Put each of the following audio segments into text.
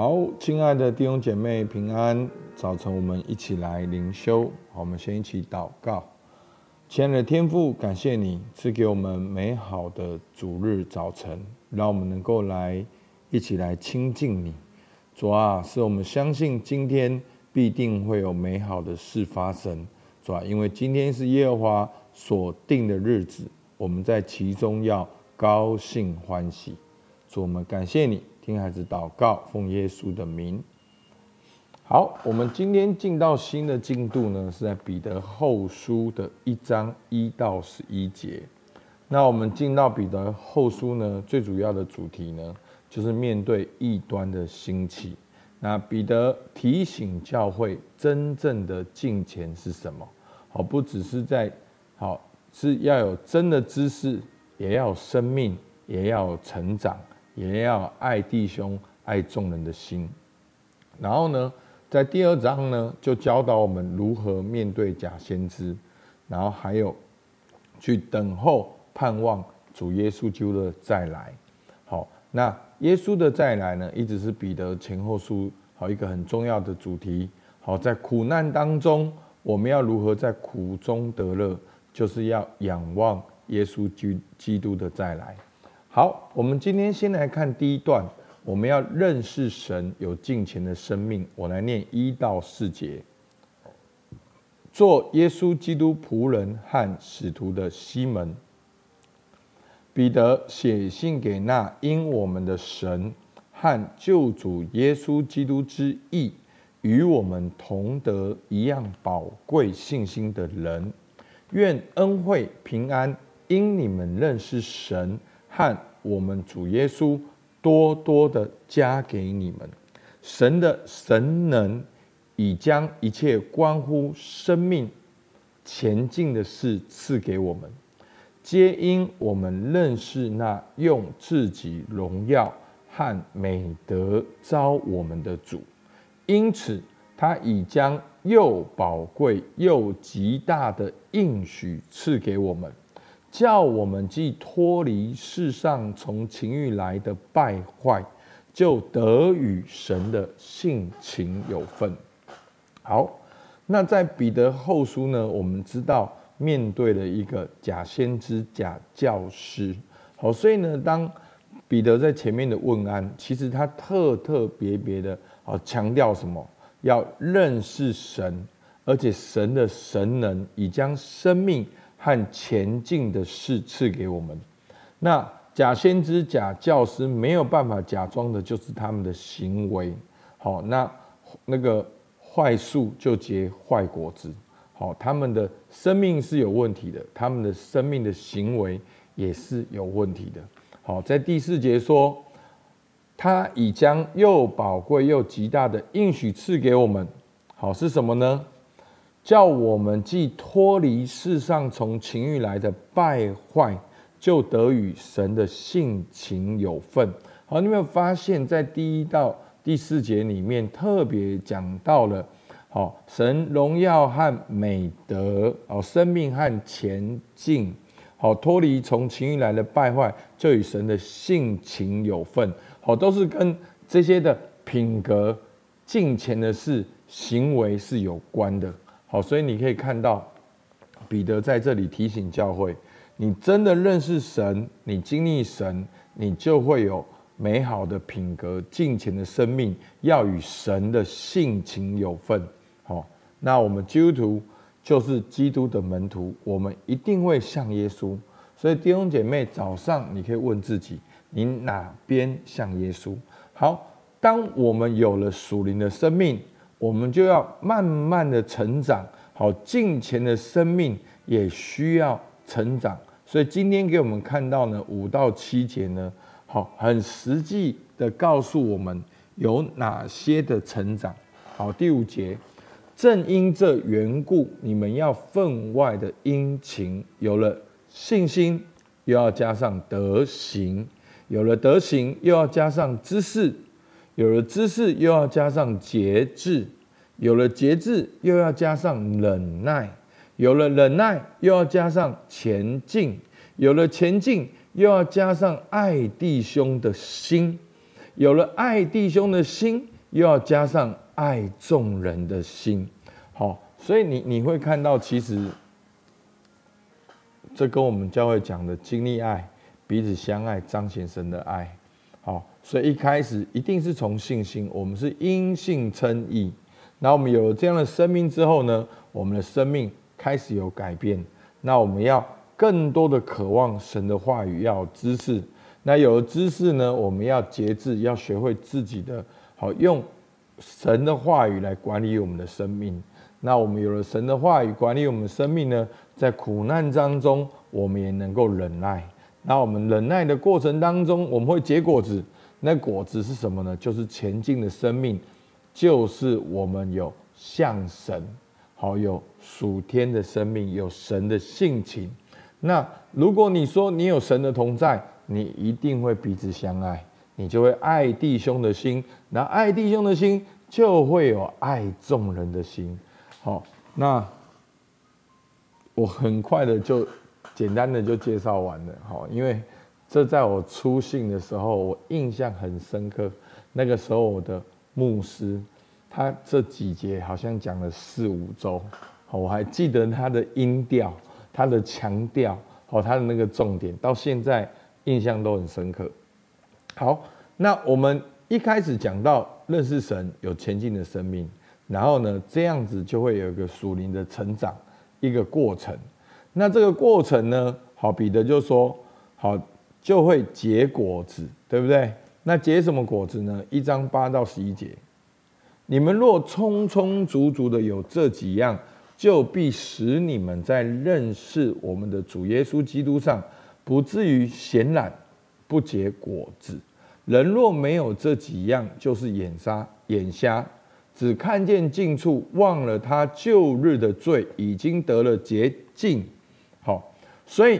好，亲爱的弟兄姐妹平安，早晨我们一起来灵修。我们先一起祷告。亲爱的天父，感谢你赐给我们美好的主日早晨，让我们能够来一起来亲近你。主啊，是我们相信今天必定会有美好的事发生。主啊，因为今天是耶和华所定的日子，我们在其中要高兴欢喜。主，我们感谢你。听孩子祷告，奉耶稣的名。好，我们今天进到新的进度呢，是在彼得后书的一章一到十一节。那我们进到彼得后书呢，最主要的主题呢，就是面对异端的兴起。那彼得提醒教会，真正的敬虔是什么？好，不只是在好，是要有真的知识，也要有生命，也要有成长。也要爱弟兄、爱众人的心。然后呢，在第二章呢，就教导我们如何面对假先知，然后还有去等候、盼望主耶稣基督的再来。好，那耶稣的再来呢，一直是彼得前后书好一个很重要的主题。好，在苦难当中，我们要如何在苦中得乐？就是要仰望耶稣基基督的再来。好，我们今天先来看第一段。我们要认识神，有敬虔的生命。我来念一到四节。做耶稣基督仆人和使徒的西门，彼得写信给那因我们的神和救主耶稣基督之义，与我们同得一样宝贵信心的人，愿恩惠平安因你们认识神和。我们主耶稣多多的加给你们，神的神能已将一切关乎生命前进的事赐给我们，皆因我们认识那用自己荣耀和美德招我们的主，因此他已将又宝贵又极大的应许赐给我们。叫我们既脱离世上从情欲来的败坏，就得与神的性情有份。好，那在彼得后书呢，我们知道面对了一个假先知、假教师。好，所以呢，当彼得在前面的问安，其实他特特别别的啊强调什么？要认识神，而且神的神能已将生命。和前进的事赐给我们。那假先知、假教师没有办法假装的，就是他们的行为。好，那那个坏树就结坏果子。好，他们的生命是有问题的，他们的生命的行为也是有问题的。好，在第四节说，他已将又宝贵又极大的应许赐给我们。好，是什么呢？叫我们既脱离世上从情欲来的败坏，就得与神的性情有份。好，你有没有发现，在第一到第四节里面特别讲到了，好，神荣耀和美德，好，生命和前进，好，脱离从情欲来的败坏，就与神的性情有份。好，都是跟这些的品格、敬虔的事、行为是有关的。好，所以你可以看到，彼得在这里提醒教会：你真的认识神，你经历神，你就会有美好的品格、敬虔的生命，要与神的性情有份。好，那我们基督徒就是基督的门徒，我们一定会像耶稣。所以弟兄姐妹，早上你可以问自己：你哪边像耶稣？好，当我们有了属灵的生命。我们就要慢慢的成长，好，金钱的生命也需要成长。所以今天给我们看到呢，五到七节呢，好，很实际的告诉我们有哪些的成长。好，第五节，正因这缘故，你们要分外的殷勤，有了信心，又要加上德行；有了德行，又要加上知识。有了知识，又要加上节制；有了节制，又要加上忍耐；有了忍耐，又要加上前进；有了前进，又要加上爱弟兄的心；有了爱弟兄的心，又要加上爱众人的心。好，所以你你会看到，其实这跟我们教会讲的经历爱、彼此相爱、彰显神的爱。所以一开始一定是从信心，我们是因信称义。那我们有了这样的生命之后呢，我们的生命开始有改变。那我们要更多的渴望神的话语，要有知识。那有了知识呢，我们要节制，要学会自己的好用神的话语来管理我们的生命。那我们有了神的话语管理我们的生命呢，在苦难当中，我们也能够忍耐。那我们忍耐的过程当中，我们会结果子。那果子是什么呢？就是前进的生命。就是我们有向神，好有属天的生命，有神的性情。那如果你说你有神的同在，你一定会彼此相爱，你就会爱弟兄的心。那爱弟兄的心，就会有爱众人的心。好，那我很快的就简单的就介绍完了。好，因为这在我初信的时候，我印象很深刻。那个时候我的。牧师，他这几节好像讲了四五周，好，我还记得他的音调，他的强调，好，他的那个重点，到现在印象都很深刻。好，那我们一开始讲到认识神有前进的生命，然后呢，这样子就会有一个属灵的成长一个过程。那这个过程呢，好，彼得就说，好，就会结果子，对不对？那结什么果子呢？一章八到十一节，你们若充充足足的有这几样，就必使你们在认识我们的主耶稣基督上，不至于显懒，不结果子。人若没有这几样，就是眼瞎，眼瞎，只看见近处，忘了他旧日的罪已经得了洁净。好，所以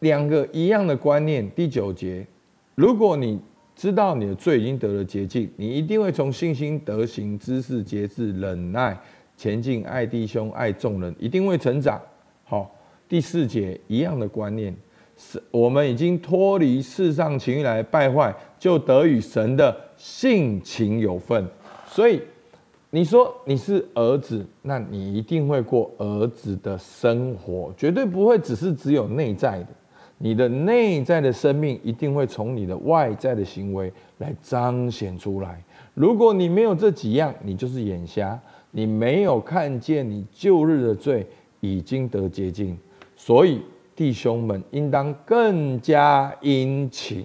两个一样的观念。第九节。如果你知道你的罪已经得了洁净，你一定会从信心、德行、知识、节制、忍耐前进，爱弟兄、爱众人，一定会成长。好，第四节一样的观念，是我们已经脱离世上情欲来败坏，就得与神的性情有份。所以你说你是儿子，那你一定会过儿子的生活，绝对不会只是只有内在的。你的内在的生命一定会从你的外在的行为来彰显出来。如果你没有这几样，你就是眼瞎，你没有看见你旧日的罪已经得洁净。所以弟兄们应当更加殷勤。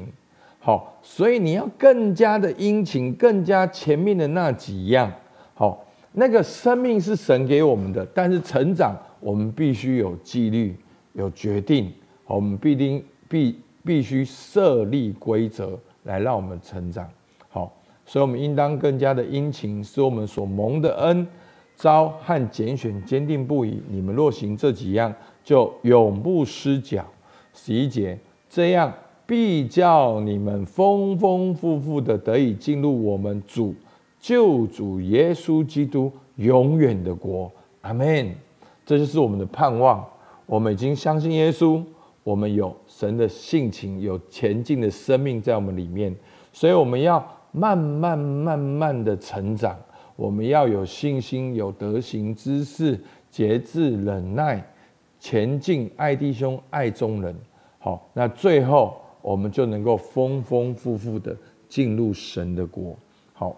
好，所以你要更加的殷勤，更加前面的那几样。好，那个生命是神给我们的，但是成长我们必须有纪律，有决定。我们必定必必须设立规则来让我们成长。好，所以我们应当更加的殷勤，使我们所蒙的恩招和拣选坚定不移。你们若行这几样，就永不失脚。十一节，这样必叫你们丰丰富富的得以进入我们主救主耶稣基督永远的国。阿门。这就是我们的盼望。我们已经相信耶稣。我们有神的性情，有前进的生命在我们里面，所以我们要慢慢慢慢的成长。我们要有信心，有德行、知识、节制、忍耐，前进，爱弟兄，爱众人。好，那最后我们就能够丰丰富富的进入神的国。好，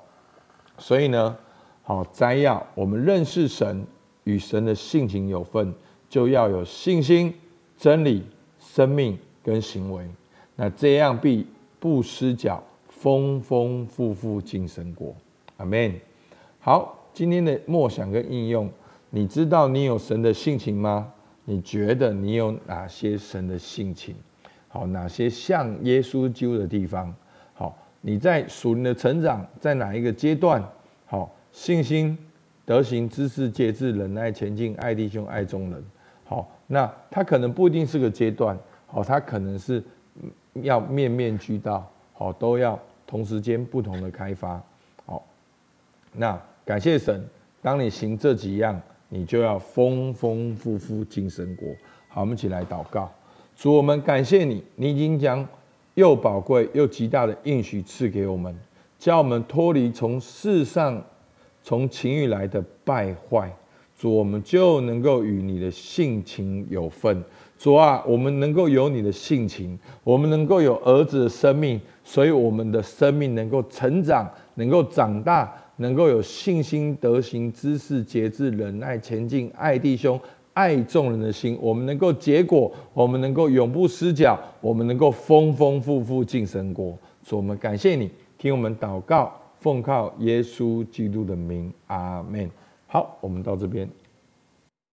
所以呢，好摘要，我们认识神与神的性情有份，就要有信心、真理。生命跟行为，那这样必不失脚，丰丰富富进神国。阿门。好，今天的默想跟应用，你知道你有神的性情吗？你觉得你有哪些神的性情？好，哪些像耶稣基督的地方？好，你在属灵的成长在哪一个阶段？好，信心、德行、知识、节制、忍耐、前进、爱弟兄、爱众人。好，那他可能不一定是个阶段，好，他可能是要面面俱到，好，都要同时间不同的开发，好，那感谢神，当你行这几样，你就要丰丰富富进神国。好，我们一起来祷告，主，我们感谢你，你已经将又宝贵又极大的应许赐给我们，叫我们脱离从世上从情欲来的败坏。主，我们就能够与你的性情有分。主啊，我们能够有你的性情，我们能够有儿子的生命，所以我们的生命能够成长，能够长大，能够有信心、德行、知识、节制、忍耐、前进、爱弟兄、爱众人的心。我们能够结果，我们能够永不失脚，我们能够丰丰富富进神国。主，我们感谢你，听我们祷告，奉靠耶稣基督的名，阿门。好，我们到这边。